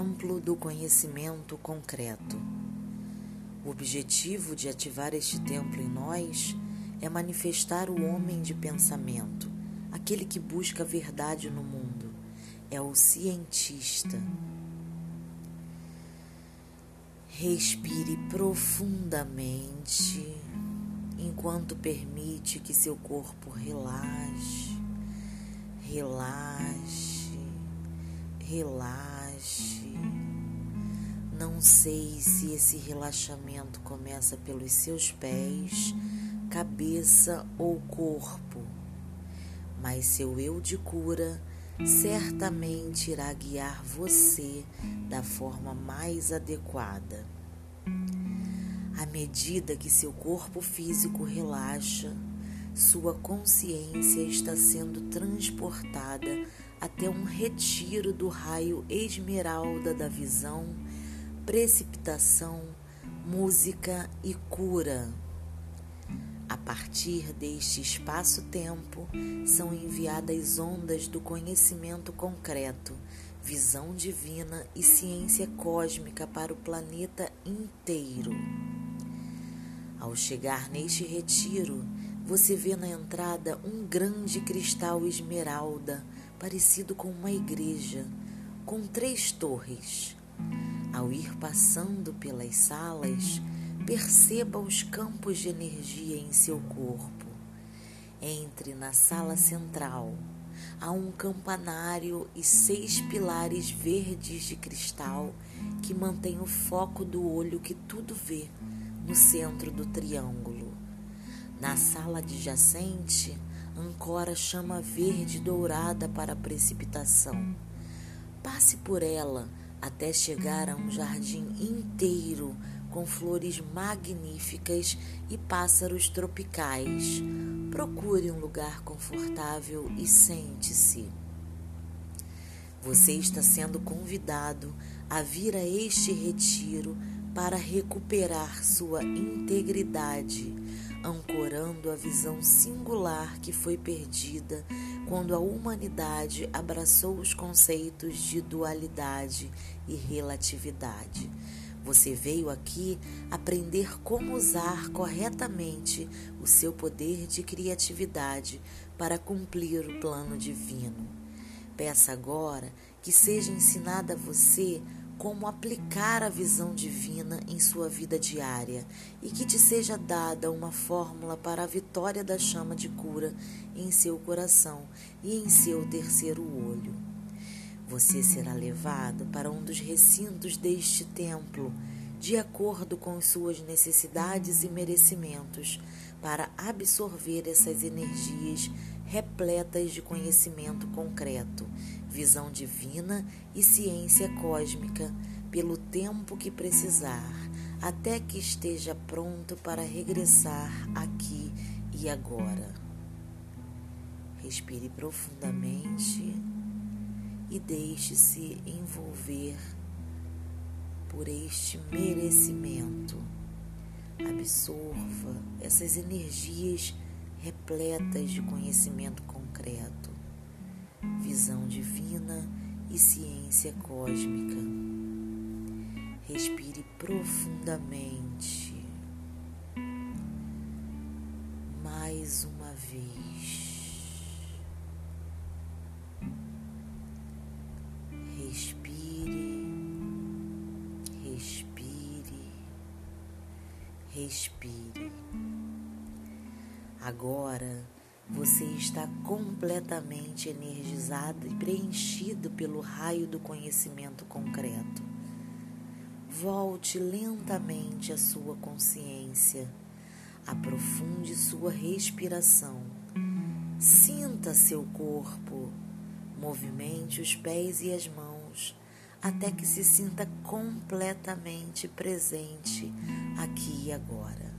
Templo do Conhecimento Concreto. O objetivo de ativar este templo em nós é manifestar o homem de pensamento, aquele que busca a verdade no mundo, é o cientista. Respire profundamente enquanto permite que seu corpo relaxe, relaxe, relaxe. Não sei se esse relaxamento começa pelos seus pés, cabeça ou corpo, mas seu eu de cura certamente irá guiar você da forma mais adequada. À medida que seu corpo físico relaxa, sua consciência está sendo transportada até um retiro do raio esmeralda da visão, precipitação, música e cura. A partir deste espaço-tempo, são enviadas ondas do conhecimento concreto, visão divina e ciência cósmica para o planeta inteiro. Ao chegar neste retiro, você vê na entrada um grande cristal esmeralda, parecido com uma igreja, com três torres. Ao ir passando pelas salas, Perceba os campos de energia em seu corpo. Entre na sala central. Há um campanário e seis pilares verdes de cristal que mantém o foco do olho que tudo vê no centro do triângulo. Na sala adjacente, ancora chama verde dourada para a precipitação. Passe por ela até chegar a um jardim inteiro com flores magníficas e pássaros tropicais. Procure um lugar confortável e sente-se. Você está sendo convidado a vir a este retiro para recuperar sua integridade, ancorando a visão singular que foi perdida quando a humanidade abraçou os conceitos de dualidade e relatividade. Você veio aqui aprender como usar corretamente o seu poder de criatividade para cumprir o plano divino. Peça agora que seja ensinada a você como aplicar a visão divina em sua vida diária e que te seja dada uma fórmula para a vitória da chama de cura em seu coração e em seu terceiro olho. Você será levado para um dos recintos deste templo, de acordo com suas necessidades e merecimentos, para absorver essas energias repletas de conhecimento concreto, visão divina e ciência cósmica, pelo tempo que precisar, até que esteja pronto para regressar aqui e agora. Respire profundamente e deixe-se envolver por este merecimento. Absorva essas energias repletas de conhecimento concreto, visão divina e ciência cósmica. Respire profundamente. Mais uma vez. Respire. Agora você está completamente energizado e preenchido pelo raio do conhecimento concreto. Volte lentamente a sua consciência. Aprofunde sua respiração. Sinta seu corpo. Movimente os pés e as mãos até que se sinta completamente presente aqui e agora.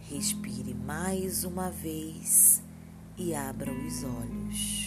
Respire mais uma vez e abra os olhos.